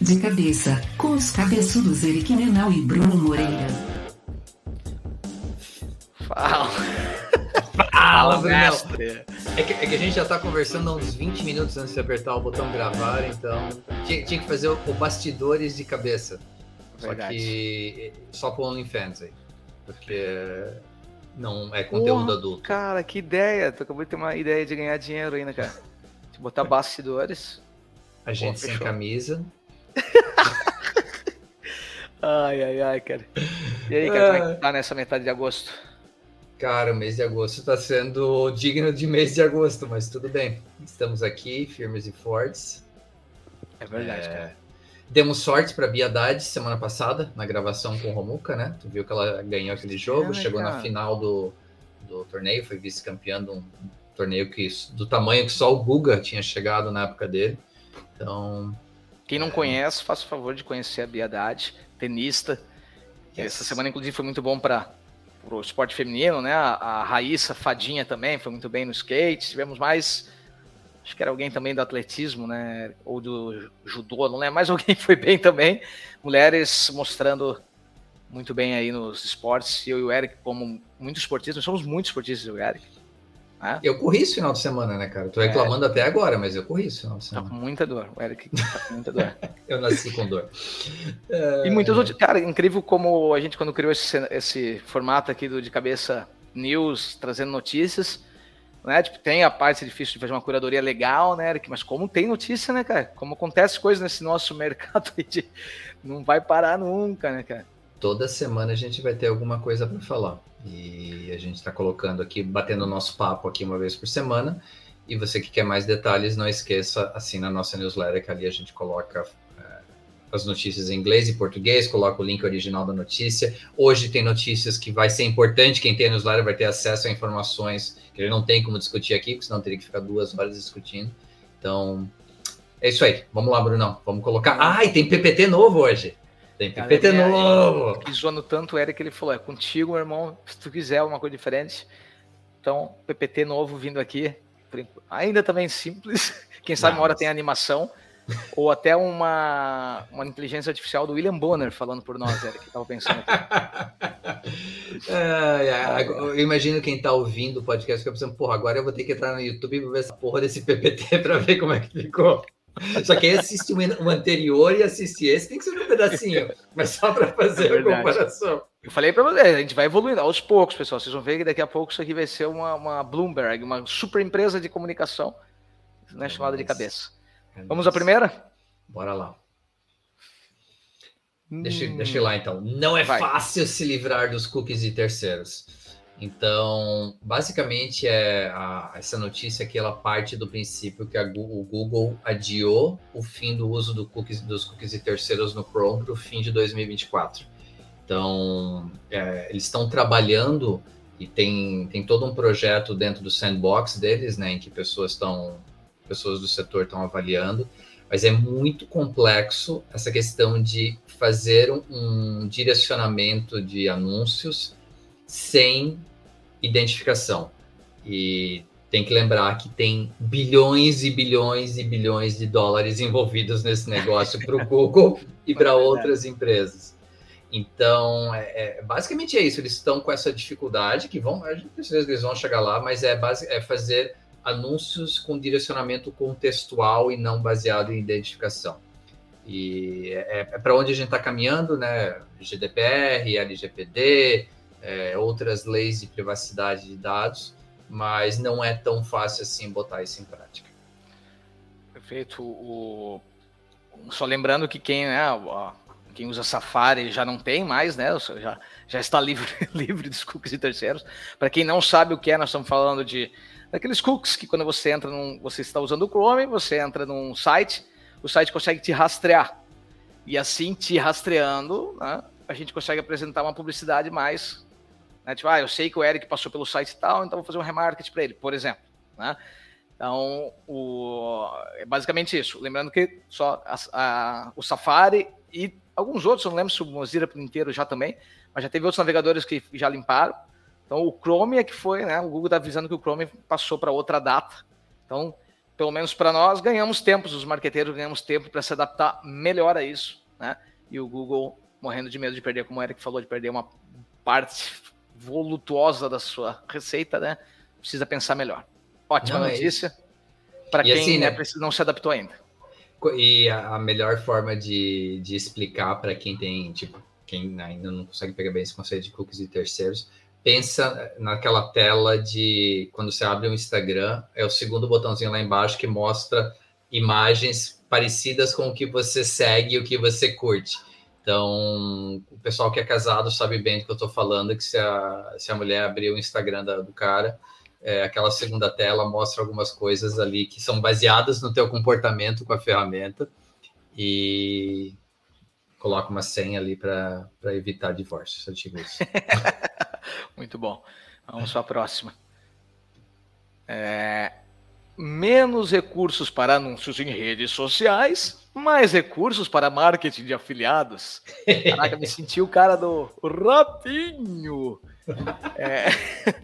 De cabeça, com os cabeçudos Eric Menal e Bruno Moreira. Fala. Fala, Bruno. É que, é que, a gente já tá conversando há uns 20 minutos antes de apertar o botão gravar, então tinha, tinha que fazer o, o, bastidores de cabeça. Verdade. Só que só pro OnlyFans aí. Porque não é conteúdo adulto. Cara, que ideia! Tu acabou de ter uma ideia de ganhar dinheiro ainda, cara. De botar bastidores. A gente Pô, sem camisa. Ai, ai, ai, cara. E aí, cara, como é que tá nessa metade de agosto? Cara, o mês de agosto está sendo digno de mês de agosto, mas tudo bem. Estamos aqui, firmes e fortes. É verdade, é... cara. Demos sorte para Bia Haddad semana passada, na gravação com o Romuca, né? Tu viu que ela ganhou aquele jogo, chegou cara. na final do, do torneio, foi vice-campeã de um torneio que, do tamanho que só o Guga tinha chegado na época dele. Então. Quem não é... conhece, faça o favor de conhecer a Bia Haddad, tenista. Yes. Essa semana, inclusive, foi muito bom para o esporte feminino, né? A, a Raíssa Fadinha também foi muito bem no skate. Tivemos mais acho que era alguém também do atletismo, né? Ou do judô, não lembro, mas alguém foi bem também. Mulheres mostrando muito bem aí nos esportes. Eu e o Eric, como muitos esportistas, nós somos muitos esportistas, o Eric. Né? Eu corri esse final de semana, né, cara? Tô reclamando é. até agora, mas eu corri esse final de semana. Tá com muita dor, o Eric tá com muita dor. eu nasci com dor. E muitos outros. Cara, incrível como a gente, quando criou esse, esse formato aqui do De Cabeça News, trazendo notícias, né? Tipo, tem a parte difícil de fazer uma curadoria legal, né, Eric? Mas como tem notícia, né, cara? Como acontece coisas nesse nosso mercado de... não vai parar nunca, né, cara? Toda semana a gente vai ter alguma coisa para falar. E a gente está colocando aqui, batendo o nosso papo aqui uma vez por semana. E você que quer mais detalhes, não esqueça, assina a nossa newsletter, que ali a gente coloca as notícias em inglês e português, coloca o link original da notícia. Hoje tem notícias que vai ser importante, quem tem a newsletter vai ter acesso a informações que ele não tem como discutir aqui, porque senão teria que ficar duas horas discutindo. Então, é isso aí. Vamos lá, Brunão. Vamos colocar. Ah, tem PPT novo hoje. Tem PPT Cara, novo. Que zoando tanto era que ele falou: é contigo, meu irmão, se tu quiser uma coisa diferente. Então, PPT novo vindo aqui. Ainda também simples. Quem sabe uma hora tem animação. Ou até uma, uma inteligência artificial do William Bonner falando por nós, era que estava pensando aqui. é, é, eu imagino quem está ouvindo o podcast fica pensando, porra, agora eu vou ter que entrar no YouTube e ver essa porra desse PPT para ver como é que ficou. Só que aí assiste o anterior e assiste esse, tem que ser um pedacinho, mas só para fazer é a comparação. Eu falei para você, a gente vai evoluindo aos poucos, pessoal. Vocês vão ver que daqui a pouco isso aqui vai ser uma, uma Bloomberg, uma super empresa de comunicação né, chamada de cabeça. Vamos à primeira? Bora lá. Deixa, hum. deixa eu ir lá então. Não é Vai. fácil se livrar dos cookies de terceiros. Então, basicamente, é a, essa notícia aqui ela parte do princípio que o Google adiou o fim do uso do cookies, dos cookies de terceiros no Chrome para o fim de 2024. Então, é, eles estão trabalhando e tem, tem todo um projeto dentro do sandbox deles, né, em que pessoas estão pessoas do setor estão avaliando, mas é muito complexo essa questão de fazer um, um direcionamento de anúncios sem identificação. E tem que lembrar que tem bilhões e bilhões e bilhões de dólares envolvidos nesse negócio para o Google e para outras empresas. Então, é, é, basicamente é isso. Eles estão com essa dificuldade que vão, a gente precisa que eles vão chegar lá, mas é, base, é fazer anúncios com direcionamento contextual e não baseado em identificação. E é, é para onde a gente está caminhando, né? GDPR, LGPD, é, outras leis de privacidade de dados, mas não é tão fácil assim botar isso em prática. Perfeito. O... Só lembrando que quem, né, quem usa Safari já não tem mais, né? Já, já está livre, livre dos cookies de terceiros. Para quem não sabe o que é, nós estamos falando de Aqueles cookies que quando você entra num, você está usando o Chrome, você entra num site, o site consegue te rastrear. E assim, te rastreando, né, a gente consegue apresentar uma publicidade mais. Né, tipo, ah, eu sei que o Eric passou pelo site tal, então vou fazer um remarketing para ele, por exemplo. Né? Então, o, é basicamente isso. Lembrando que só a, a, o Safari e alguns outros, eu não lembro se o Mozilla por inteiro já também, mas já teve outros navegadores que já limparam. Então o Chrome é que foi, né? O Google está avisando que o Chrome passou para outra data. Então pelo menos para nós, ganhamos tempo, os marqueteiros ganhamos tempo para se adaptar melhor a isso, né? E o Google morrendo de medo de perder, como o Eric falou, de perder uma parte volutuosa da sua receita, né? Precisa pensar melhor. Ótima não, é notícia é para quem assim, né, não se adaptou ainda. E a melhor forma de, de explicar para quem tem, tipo, quem ainda não consegue pegar bem esse conceito de cookies e terceiros, pensa naquela tela de quando você abre o um Instagram, é o segundo botãozinho lá embaixo que mostra imagens parecidas com o que você segue e o que você curte. Então, o pessoal que é casado sabe bem do que eu estou falando, que se a, se a mulher abrir o Instagram da, do cara, é, aquela segunda tela mostra algumas coisas ali que são baseadas no teu comportamento com a ferramenta e coloca uma senha ali para evitar divórcio, se eu digo isso. Muito bom. Vamos para a próxima. É, menos recursos para anúncios em redes sociais, mais recursos para marketing de afiliados. Caraca, me senti o cara do ratinho. É...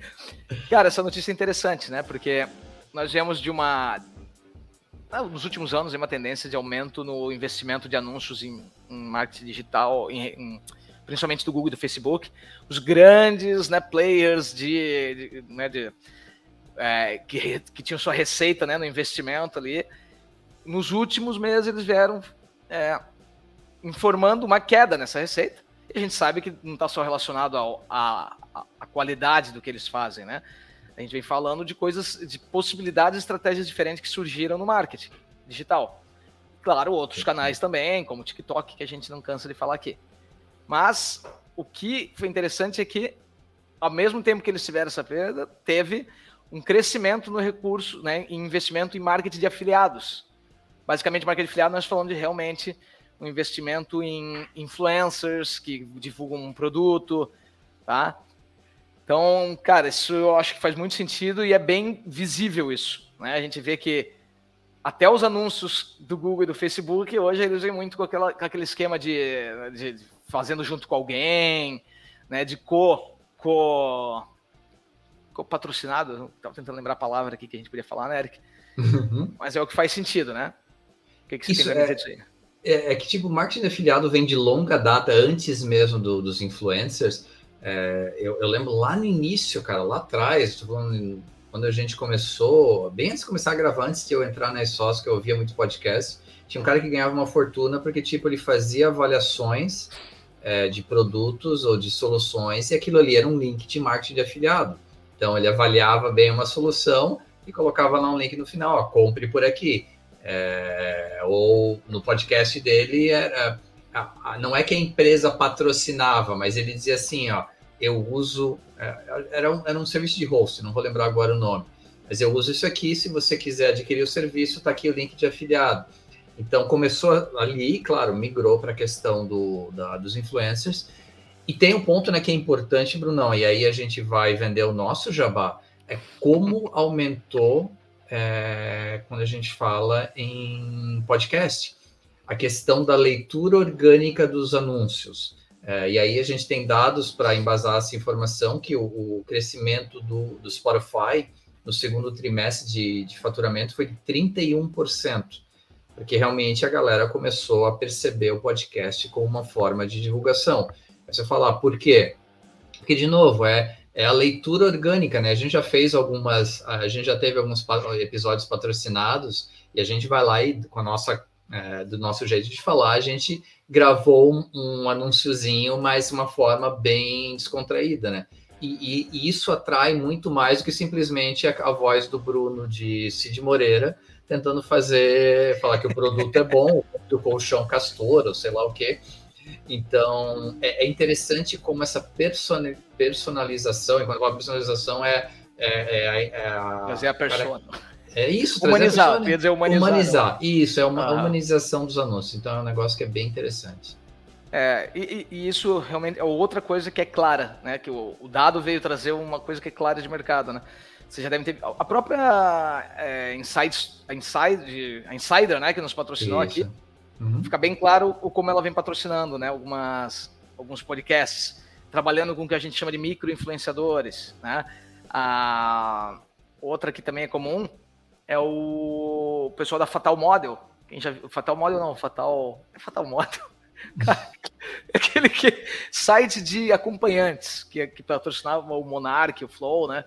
Cara, essa notícia é interessante, né? Porque nós viemos de uma. Ah, nos últimos anos, uma tendência de aumento no investimento de anúncios em, em marketing digital, em, em, principalmente do Google e do Facebook. Os grandes né, players de, de, né, de é, que, que tinham sua receita né, no investimento ali, nos últimos meses eles vieram é, informando uma queda nessa receita. E a gente sabe que não está só relacionado à qualidade do que eles fazem, né? A gente vem falando de coisas, de possibilidades, estratégias diferentes que surgiram no marketing digital. Claro, outros canais também, como o TikTok, que a gente não cansa de falar aqui. Mas o que foi interessante é que, ao mesmo tempo que eles tiveram essa perda, teve um crescimento no recurso, né, em investimento em marketing de afiliados. Basicamente, marketing de afiliado, nós falamos de realmente um investimento em influencers que divulgam um produto, tá? Então, cara, isso eu acho que faz muito sentido e é bem visível isso, né? A gente vê que até os anúncios do Google e do Facebook hoje eles vêm muito com, aquela, com aquele esquema de, de, de, fazendo junto com alguém, né? De co, co patrocinado, estava tentando lembrar a palavra aqui que a gente podia falar, né, Eric? Uhum. Mas é o que faz sentido, né? O que, que você isso tem a dizer é? É, é, que, tipo, o marketing de afiliado vem de longa data, antes mesmo do, dos influencers. É, eu, eu, lembro lá no início, cara, lá atrás, falando, quando a gente começou, bem antes de começar a gravar, antes de eu entrar na sócio, que eu ouvia muito podcast, tinha um cara que ganhava uma fortuna porque, tipo, ele fazia avaliações é, de produtos ou de soluções e aquilo ali era um link de marketing de afiliado. Então ele avaliava bem uma solução e colocava lá um link no final, ó, compre por aqui. É, ou no podcast dele era não é que a empresa patrocinava, mas ele dizia assim, ó, eu uso é, era um, era um serviço de host, não vou lembrar agora o nome, mas eu uso isso aqui. Se você quiser adquirir o serviço, está aqui o link de afiliado. Então começou ali, claro, migrou para a questão do, da, dos influencers e tem um ponto né, que é importante, Brunão, e aí a gente vai vender o nosso jabá, é como aumentou é, quando a gente fala em podcast, a questão da leitura orgânica dos anúncios. É, e aí a gente tem dados para embasar essa informação que o, o crescimento do, do, Spotify no segundo trimestre de, de faturamento foi de 31%, porque realmente a galera começou a perceber o podcast como uma forma de divulgação. Você falar, por quê? Porque, de novo, é, é a leitura orgânica, né? A gente já fez algumas, a gente já teve alguns episódios patrocinados e a gente vai lá e com a nossa, é, do nosso jeito de falar, a gente gravou um, um anúnciozinho, mas uma forma bem descontraída, né? E, e, e, isso atrai muito mais do que simplesmente a, a voz do Bruno de Cid Moreira tentando fazer, falar que o produto é bom, o colchão castor, ou sei lá o quê. Então, é, é interessante como essa personalização, e quando eu falo personalização é, é, é, é a... Trazer a persona. É isso, humanizar, quer dizer humanizar. Humanizar, isso, é uma ah. humanização dos anúncios. Então, é um negócio que é bem interessante. É, e, e, isso realmente é outra coisa que é clara, né? Que o, o, dado veio trazer uma coisa que é clara de mercado, né? Você já deve ter. A própria é, Insights, a, Inside, a Insider, né, que nos patrocinou isso. aqui, Uhum. Fica bem claro o, como ela vem patrocinando, né? Algumas, alguns podcasts, trabalhando com o que a gente chama de micro-influenciadores, né? A outra que também é comum é o pessoal da Fatal Model. Quem já viu? Fatal Model não, Fatal. É Fatal Model. Cara, aquele que, site de acompanhantes que, que patrocinava o Monark, o Flow, né?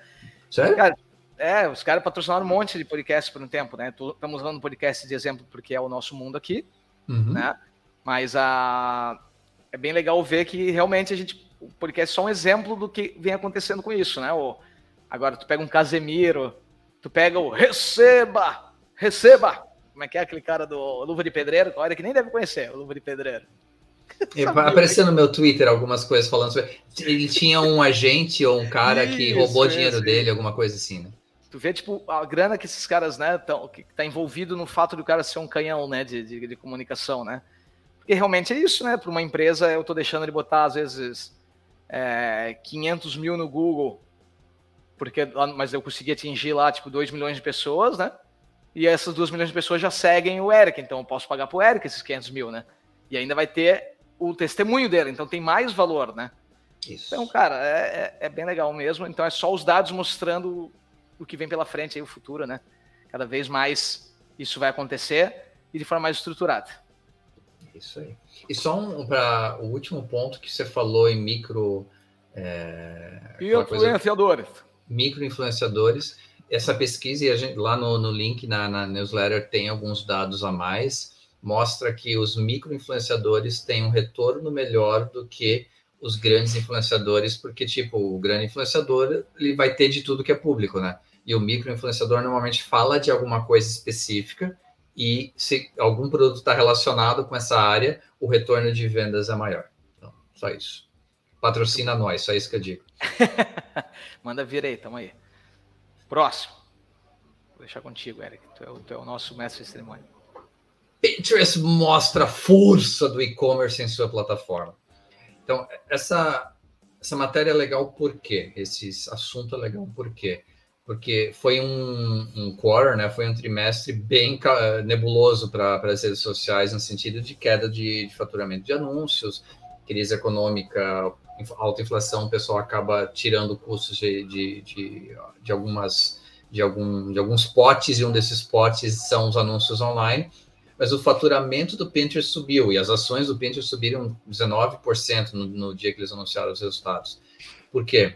Sério? Cara, é, os caras patrocinaram um monte de podcast por um tempo, né? Estamos usando podcast de exemplo porque é o nosso mundo aqui, uhum. né? Mas a, é bem legal ver que realmente a gente, o podcast é só um exemplo do que vem acontecendo com isso, né? O, agora, tu pega um Casemiro, tu pega o Receba, Receba, como é que é aquele cara do Luva de Pedreiro? Olha que nem deve conhecer o Luva de Pedreiro. Apareceu no meu Twitter algumas coisas falando sobre. Ele tinha um agente ou um cara isso, que roubou isso, dinheiro isso. dele, alguma coisa assim, né? Tu vê, tipo, a grana que esses caras, né, tão, que tá envolvido no fato do cara ser um canhão, né, de, de, de comunicação, né? Porque realmente é isso, né? Para uma empresa, eu tô deixando ele botar, às vezes, é, 500 mil no Google, porque, mas eu consegui atingir lá, tipo, 2 milhões de pessoas, né? E essas 2 milhões de pessoas já seguem o Eric, então eu posso pagar pro Eric esses 500 mil, né? E ainda vai ter o testemunho dele, então tem mais valor, né? Isso. Então, cara, é, é, é, bem legal mesmo. Então é só os dados mostrando o que vem pela frente aí, o futuro, né? Cada vez mais isso vai acontecer e de forma mais estruturada. Isso aí. E só um, para o último ponto que você falou em micro. É, influenciadores. Micro influenciadores. Essa pesquisa, e a gente, lá no, no link na, na newsletter tem alguns dados a mais mostra que os micro-influenciadores têm um retorno melhor do que os grandes influenciadores, porque, tipo, o grande influenciador, ele vai ter de tudo que é público, né? E o micro-influenciador normalmente fala de alguma coisa específica e se algum produto está relacionado com essa área, o retorno de vendas é maior. Então, só isso. Patrocina nós, só isso que eu digo. Manda vir aí, tamo aí. Próximo. Vou deixar contigo, Eric. Tu é o, tu é o nosso mestre de cerimônia. Pinterest mostra a força do e-commerce em sua plataforma. Então, essa, essa matéria é legal por quê? Esse assunto é legal por quê? Porque foi um, um quarter, né? foi um trimestre bem nebuloso para as redes sociais, no sentido de queda de, de faturamento de anúncios, crise econômica, alta inflação, o pessoal acaba tirando custos de, de, de, de algumas de, algum, de alguns potes, e um desses potes são os anúncios online mas o faturamento do Pinterest subiu e as ações do Pinterest subiram 19% no, no dia que eles anunciaram os resultados. Por quê?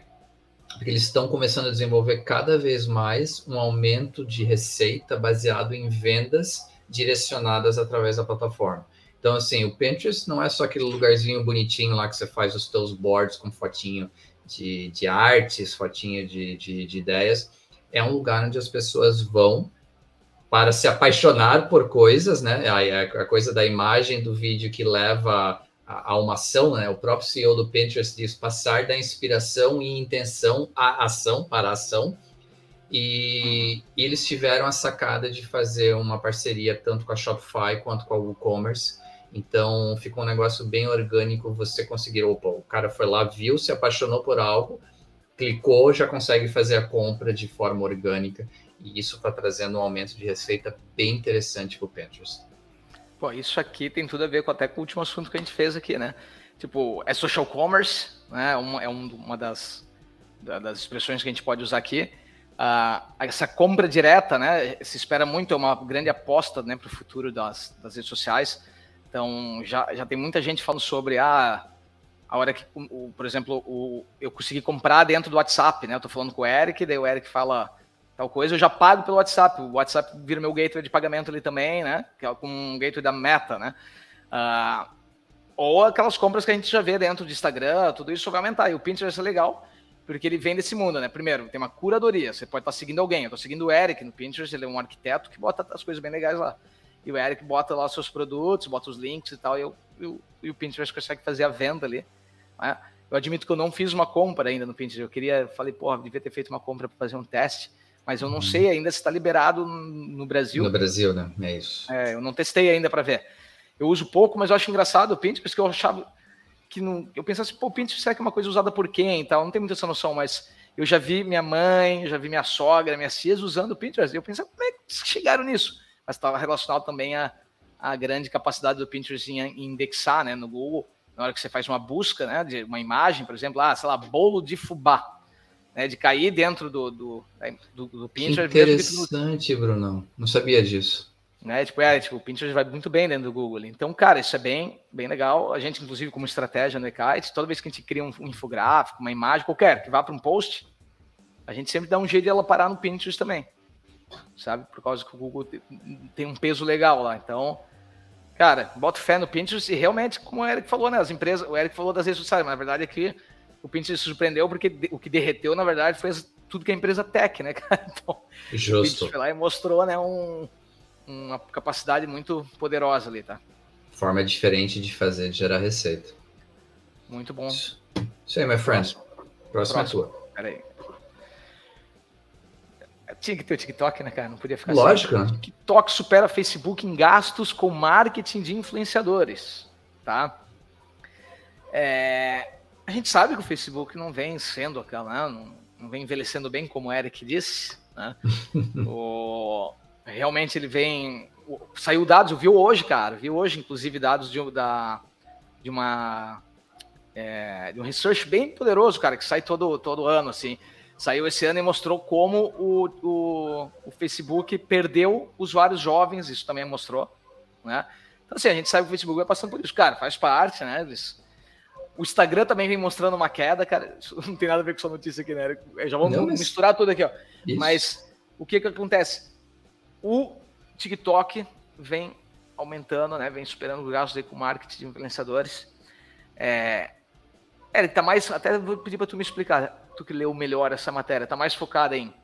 Porque eles estão começando a desenvolver cada vez mais um aumento de receita baseado em vendas direcionadas através da plataforma. Então, assim, o Pinterest não é só aquele lugarzinho bonitinho lá que você faz os teus boards com fotinho de, de artes, fotinho de, de, de ideias. É um lugar onde as pessoas vão para se apaixonar por coisas, né? A, a coisa da imagem do vídeo que leva a, a, uma ação, né? O próprio CEO do Pinterest diz passar da inspiração e intenção à ação, para a ação. E, e eles tiveram a sacada de fazer uma parceria tanto com a Shopify quanto com a WooCommerce. Então ficou um negócio bem orgânico. Você conseguir, opa, o cara foi lá, viu, se apaixonou por algo, clicou, já consegue fazer a compra de forma orgânica. E isso está trazendo um aumento de receita bem interessante para o Pinterest. Pô, isso aqui tem tudo a ver com até com o último assunto que a gente fez aqui, né? Tipo, é social commerce, né? Uma, é um, uma das, das expressões que a gente pode usar aqui. Uh, essa compra direta, né? Se espera muito, é uma grande aposta né, para o futuro das, das redes sociais. Então, já, já tem muita gente falando sobre ah, a hora que, o, por exemplo, o, eu consegui comprar dentro do WhatsApp, né? Eu tô falando com o Eric, daí o Eric fala tal coisa, eu já pago pelo WhatsApp. O WhatsApp vira meu gateway de pagamento ali também, né? Que é com um gateway da Meta, né? Uh, ou aquelas compras que a gente já vê dentro de Instagram, tudo isso vai aumentar. E o Pinterest é legal, porque ele vem desse mundo, né? Primeiro, tem uma curadoria. Você pode estar seguindo alguém. Eu estou seguindo o Eric no Pinterest, ele é um arquiteto que bota as coisas bem legais lá. E o Eric bota lá seus produtos, bota os links e tal, e, eu, eu, e o Pinterest consegue fazer a venda ali. Né? Eu admito que eu não fiz uma compra ainda no Pinterest. Eu queria, falei, porra, devia ter feito uma compra para fazer um teste mas eu não uhum. sei ainda se está liberado no Brasil. No Brasil, né? É isso. É, eu não testei ainda para ver. Eu uso pouco, mas eu acho engraçado o Pinterest, porque eu achava que não. Eu pensava assim, pô, o Pinterest será que é uma coisa usada por quem e tal? Não tenho muita essa noção, mas eu já vi minha mãe, já vi minha sogra, minhas tias usando o Pinterest. E eu pensava, como é que chegaram nisso? Mas estava relacionado também à, à grande capacidade do Pinterest em, em indexar né, no Google. Na hora que você faz uma busca né, de uma imagem, por exemplo, ah, sei lá, bolo de fubá né, de cair dentro do, do, do, do Pinterest. Que interessante, Bruno. Não sabia disso. Né? Tipo, é, tipo, o Pinterest vai muito bem dentro do Google. Então, cara, isso é bem, bem legal. A gente, inclusive, como estratégia no Ekite, toda vez que a gente cria um, um infográfico, uma imagem, qualquer, que vá para um post, a gente sempre dá um jeito de ela parar no Pinterest também. Sabe? Por causa que o Google tem um peso legal lá. Então, cara, bota fé no Pinterest e realmente, como o Eric falou, né? As empresas, o Eric falou das redes sociais, mas na verdade é que o Pinterest surpreendeu porque o que derreteu, na verdade, foi tudo que a empresa tech, né, cara? Então, Justo. o foi lá e mostrou, né, um, uma capacidade muito poderosa ali, tá? Forma diferente de fazer, de gerar receita. Muito bom. Isso aí, my friend. Próxima Próximo. tua. Peraí. Tinha que ter o TikTok, né, cara? Não podia ficar Lógico. Assim. TikTok supera Facebook em gastos com marketing de influenciadores, tá? É, a gente sabe que o Facebook não vem sendo aquela, né? não, não vem envelhecendo bem, como o Eric disse, né? o, realmente ele vem. Saiu dados, viu hoje, cara, viu hoje, inclusive, dados de, da, de uma. É, de um research bem poderoso, cara, que sai todo, todo ano, assim. Saiu esse ano e mostrou como o, o, o Facebook perdeu usuários jovens, isso também mostrou, né? Então, assim, a gente sabe que o Facebook vai passando por isso, cara, faz parte, né? Eles, o Instagram também vem mostrando uma queda, cara. Isso não tem nada a ver com sua notícia aqui, né? Já vamos não, mas... misturar tudo aqui, ó. Isso. Mas o que que acontece? O TikTok vem aumentando, né? Vem superando os gastos com marketing de influenciadores. É, ele tá mais. Até vou pedir para tu me explicar, tu que leu melhor essa matéria, tá mais focada em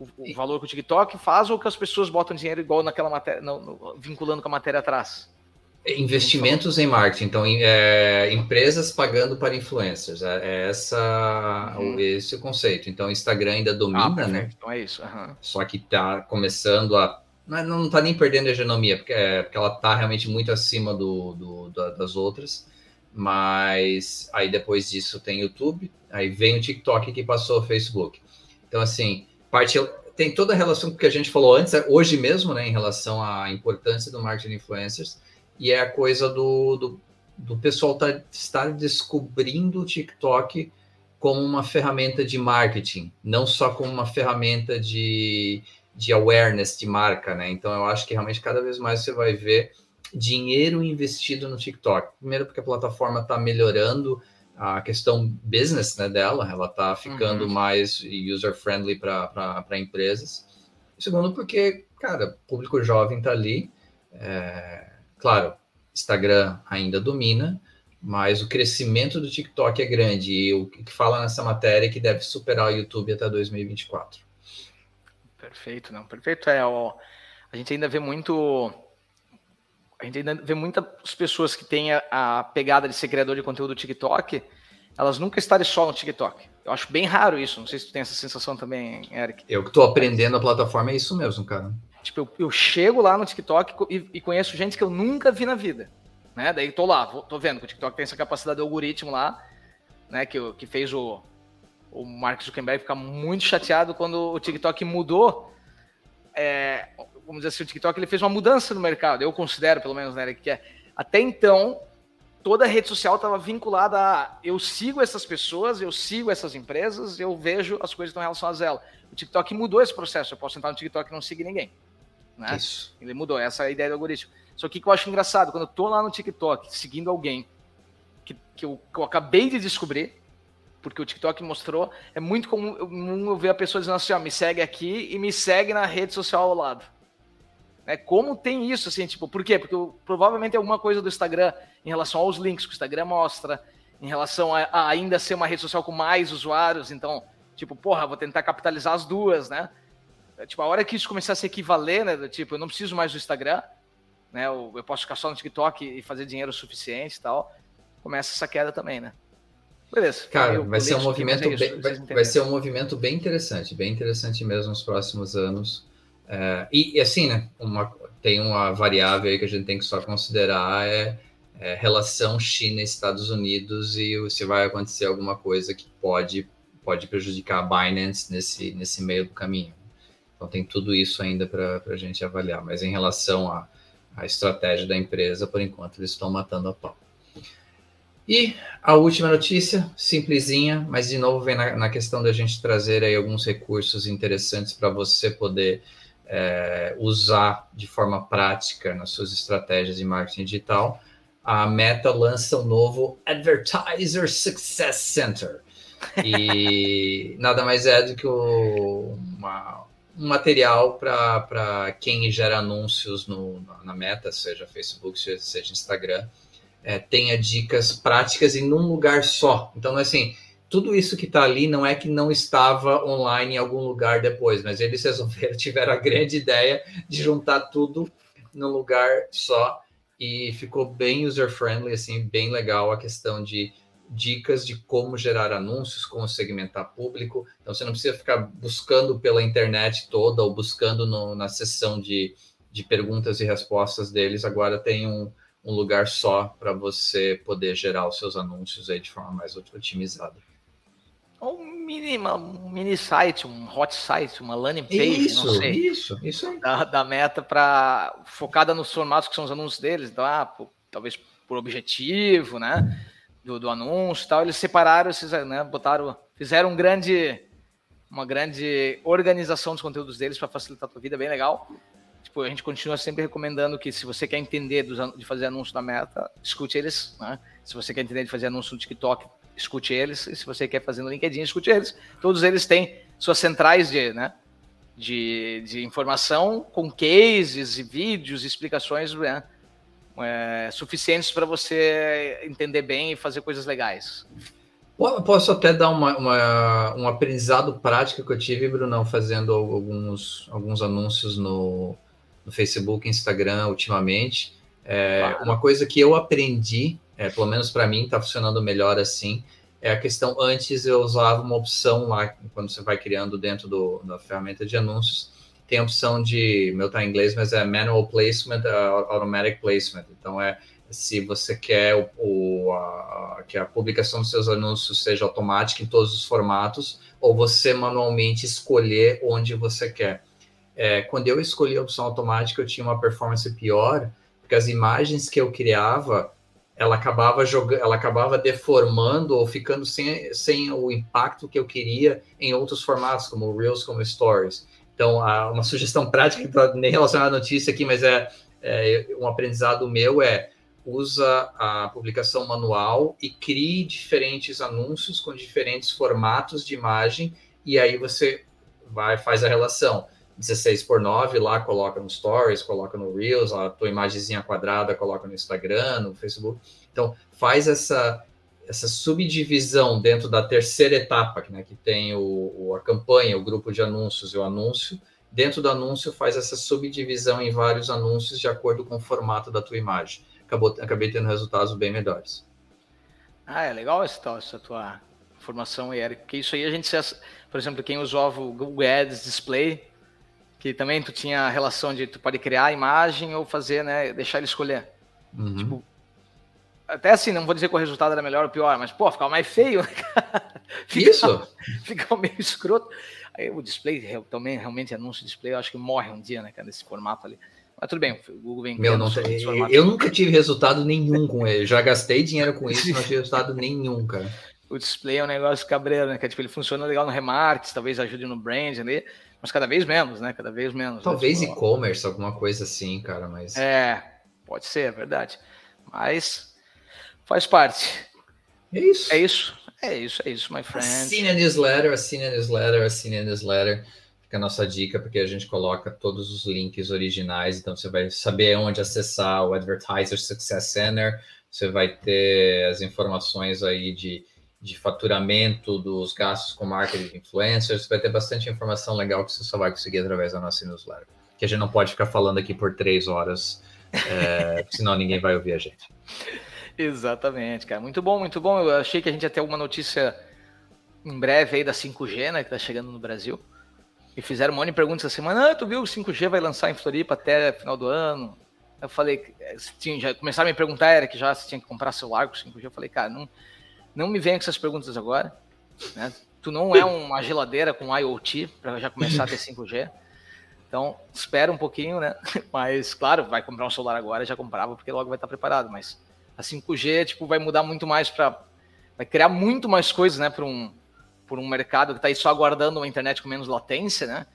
o, o valor que o TikTok faz ou que as pessoas botam dinheiro igual naquela matéria, no, vinculando com a matéria atrás? Investimentos em marketing, então é, empresas pagando para influencers, é, é essa uhum. esse é o conceito. Então o Instagram ainda domina, ah, né? Então é isso. Uhum. Só que está começando a não está nem perdendo a hegemonia, porque, é, porque ela está realmente muito acima do, do, das outras. Mas aí depois disso tem YouTube, aí vem o TikTok que passou o Facebook. Então, assim, parte tem toda a relação com o que a gente falou antes, é, hoje mesmo, né, em relação à importância do marketing influencers e é a coisa do, do, do pessoal tá, estar descobrindo o TikTok como uma ferramenta de marketing, não só como uma ferramenta de, de awareness de marca, né? Então eu acho que realmente cada vez mais você vai ver dinheiro investido no TikTok. Primeiro porque a plataforma está melhorando a questão business né, dela, ela está ficando uhum. mais user-friendly para empresas. Segundo porque, cara, público jovem está ali, é, Claro, Instagram ainda domina, mas o crescimento do TikTok é grande e o que fala nessa matéria é que deve superar o YouTube até 2024. Perfeito, não, perfeito. É, ó, a gente ainda vê muito, a gente ainda vê muitas pessoas que têm a, a pegada de ser criador de conteúdo do TikTok, elas nunca estarem só no TikTok. Eu acho bem raro isso. Não sei se tu tem essa sensação também, Eric. Eu que estou aprendendo a plataforma é isso mesmo, cara. Tipo, eu, eu chego lá no TikTok e, e, conheço gente que eu nunca vi na vida. Né? Daí tô lá, vou, tô vendo que o TikTok tem essa capacidade de algoritmo lá, né? Que, que fez o, o Mark Zuckerberg ficar muito chateado quando o TikTok mudou. É, vamos dizer assim, o TikTok ele fez uma mudança no mercado. Eu considero, pelo menos, né, que é, até então toda a rede social estava vinculada a eu sigo essas pessoas, eu sigo essas empresas, eu vejo as coisas que estão relacionadas a ela. O TikTok mudou esse processo. Eu posso entrar no TikTok e não seguir ninguém. Né? Isso. Ele mudou, essa é a ideia do algoritmo. Só que o que eu acho engraçado, quando eu tô lá no TikTok seguindo alguém que, que, eu, que eu acabei de descobrir, porque o TikTok mostrou, é muito comum eu ver a pessoa dizendo assim, ó, me segue aqui e me segue na rede social ao lado. Né? Como tem isso, assim, tipo, por quê? Porque eu, provavelmente é alguma coisa do Instagram em relação aos links que o Instagram mostra, em relação a, a ainda ser uma rede social com mais usuários, então, tipo, porra, vou tentar capitalizar as duas, né? Tipo, a hora que isso começar a se equivaler, né? Tipo, eu não preciso mais do Instagram, né? Eu, eu posso ficar só no TikTok e fazer dinheiro suficiente e tal. Começa essa queda também, né? Beleza. Cara, vai ser um movimento é bem, vai, vai, ser um movimento bem interessante, bem interessante mesmo nos próximos anos. É, e, e, assim, né? Uma, tem uma variável aí que a gente tem que só considerar é, é relação China-Estados Unidos e se vai acontecer alguma coisa que pode pode prejudicar a Binance nesse, nesse meio do caminho. Então tem tudo isso ainda para a gente avaliar. Mas em relação à, à estratégia da empresa, por enquanto eles estão matando a pau. E a última notícia, simplesinha, mas de novo vem na, na questão da gente trazer aí alguns recursos interessantes para você poder é, usar de forma prática nas suas estratégias de marketing digital. A Meta lança um novo Advertiser Success Center. E nada mais é do que o, uma, um material para quem gera anúncios no, na Meta, seja Facebook, seja Instagram, é, tenha dicas práticas e num lugar só. Então, assim, tudo isso que está ali não é que não estava online em algum lugar depois, mas eles resolveram, tiveram a grande ideia de juntar tudo num lugar só e ficou bem user-friendly, assim, bem legal a questão de dicas de como gerar anúncios, como segmentar público. Então, você não precisa ficar buscando pela internet toda ou buscando no, na seção de, de perguntas e respostas deles. Agora tem um, um lugar só para você poder gerar os seus anúncios aí de forma mais otimizada. Um mini, um mini site, um hot site, uma landing page, isso, não sei. Isso, isso aí. Da, da meta para focada nos formatos que são os anúncios deles. Então, ah, por, talvez por objetivo, né? Do, do anúncio e tal. Eles separaram, esses, né? Botaram, fizeram um grande, uma grande organização dos conteúdos deles para facilitar a tua vida, bem legal tipo, a gente continua sempre recomendando que se você quer entender dos, de fazer anúncio da meta, escute eles, né? Se você quer entender de fazer anúncio no TikTok, escute eles. E se você quer fazer no LinkedIn, escute eles. Todos eles têm suas centrais de, né, de, de informação com cases e vídeos e explicações né, é, suficientes para você entender bem e fazer coisas legais. Posso até dar uma, uma, um aprendizado prático que eu tive, Brunão, fazendo alguns, alguns anúncios no, no Facebook, Instagram ultimamente. É, claro. Uma coisa que eu aprendi, é, pelo menos para mim, está funcionando melhor assim, é a questão. Antes eu usava uma opção lá, quando você vai criando dentro do, da ferramenta de anúncios, tem a opção de, meu tá em inglês, mas é Manual Placement, uh, Automatic Placement. Então é se você quer o, o a, que a publicação dos seus anúncios seja automática em todos os formatos, ou você manualmente escolher onde você quer é, quando eu escolhi a opção automática, eu tinha uma performance pior, porque as imagens que eu criava, ela acabava jogando, ela acabava deformando ou ficando sem, sem o impacto que eu queria em outros formatos, como Reels, como Stories. Então, uma sugestão prática, tá nem relacionada à notícia aqui, mas é, é um aprendizado meu é usa a publicação manual e crie diferentes anúncios com diferentes formatos de imagem e aí você vai faz a relação 16 por 9 lá, coloca no Stories, coloca no Reels, a tua imagenzinha quadrada coloca no Instagram, no Facebook. Então, faz essa, essa subdivisão dentro da terceira etapa, né, que tem o, a campanha, o grupo de anúncios e o anúncio. Dentro do anúncio, faz essa subdivisão em vários anúncios de acordo com o formato da tua imagem. Acabou, acabei tendo resultados bem melhores. Ah, é legal essa, essa tua informação, Eric, porque isso aí a gente, por exemplo, quem usava o Google Ads Display, que também tu tinha a relação de tu pode criar a imagem ou fazer, né, deixar ele escolher. Uhum. Tipo, até assim, não vou dizer que o resultado era melhor ou pior, mas, pô, ficava mais feio, fica, Isso? Fica meio escroto. Aí o display, também, realmente, anúncio de display, eu acho que morre um dia, né, cara, nesse formato ali. Mas tudo bem, o Google vem Meu, não, eu, eu nunca tive resultado nenhum com ele. Já gastei dinheiro com isso, não tive resultado nenhum, cara. O display é um negócio cabreiro, né? Que tipo, ele funciona legal no remarketing, talvez ajude no brand ali. Mas cada vez menos, né? Cada vez menos. Né? Talvez né? e-commerce, alguma coisa assim, cara, mas. É, pode ser, é verdade. Mas faz parte. É isso. É isso. É isso, é isso, my friend. Assine a newsletter, assine a newsletter, assine a newsletter. Fica a nossa dica, porque a gente coloca todos os links originais, então você vai saber onde acessar o Advertiser Success Center, você vai ter as informações aí de de faturamento dos gastos com marketing de influencers. Vai ter bastante informação legal que você só vai conseguir através da nossa newsletter. Que a gente não pode ficar falando aqui por três horas, é, senão ninguém vai ouvir a gente. Exatamente, cara. Muito bom, muito bom. Eu achei que a gente ia ter uma notícia em breve aí da 5G, né, que tá chegando no Brasil. E fizeram um monte de perguntas essa semana. Ah, tu viu o 5G vai lançar em Floripa até final do ano? Eu falei, tinha, já começaram a me perguntar, era que já se tinha que comprar celular com 5G. Eu falei, cara, não, não me venha com essas perguntas agora. Né? Tu não é uma geladeira com IoT para já começar a ter 5G. Então, espera um pouquinho, né? Mas, claro, vai comprar um celular agora, já comprava, porque logo vai estar preparado. Mas A 5G tipo, vai mudar muito mais para. Vai criar muito mais coisas né, para um, um mercado que está aí só aguardando uma internet com menos latência, né?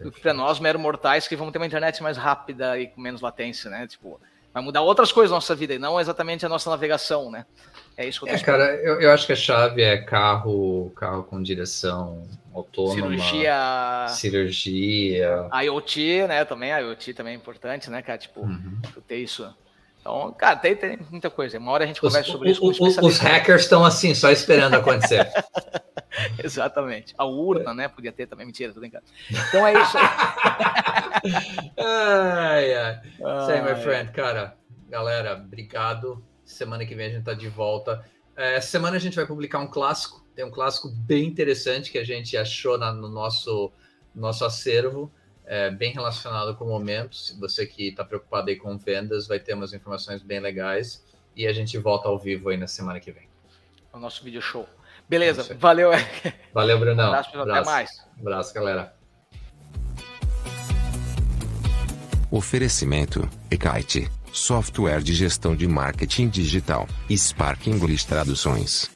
Do que para nós, mero mortais, que vamos ter uma internet mais rápida e com menos latência, né? Tipo, vai mudar outras coisas na nossa vida e não exatamente a nossa navegação, né? É isso que eu tô É, cara, eu, eu, acho que a chave é carro, carro com direção autônoma. Cirurgia. Cirurgia. IoT, né? Também, IoT também é importante, né, cara? Tipo, uhum. ter isso. Então, cara, tem, tem muita coisa. Uma hora a gente conversa os, sobre isso. Os hackers estão assim, só esperando acontecer. Exatamente. A urna, né? Podia ter também. Mentira, tudo brincando. Então é isso aí. ai, ai. Isso aí, my friend. Cara, galera, obrigado. Semana que vem a gente tá de volta. É, essa semana a gente vai publicar um clássico. Tem um clássico bem interessante que a gente achou na, no nosso, nosso acervo. É, bem relacionado com o momento. Se você que está preocupado aí com vendas, vai ter umas informações bem legais. E a gente volta ao vivo aí na semana que vem. O nosso vídeo show. Beleza, valeu. Valeu, Brunão. Um abraço, abraço. Até mais. Um abraço, galera. Oferecimento: Ekite, software de gestão de marketing digital. Spark English Traduções.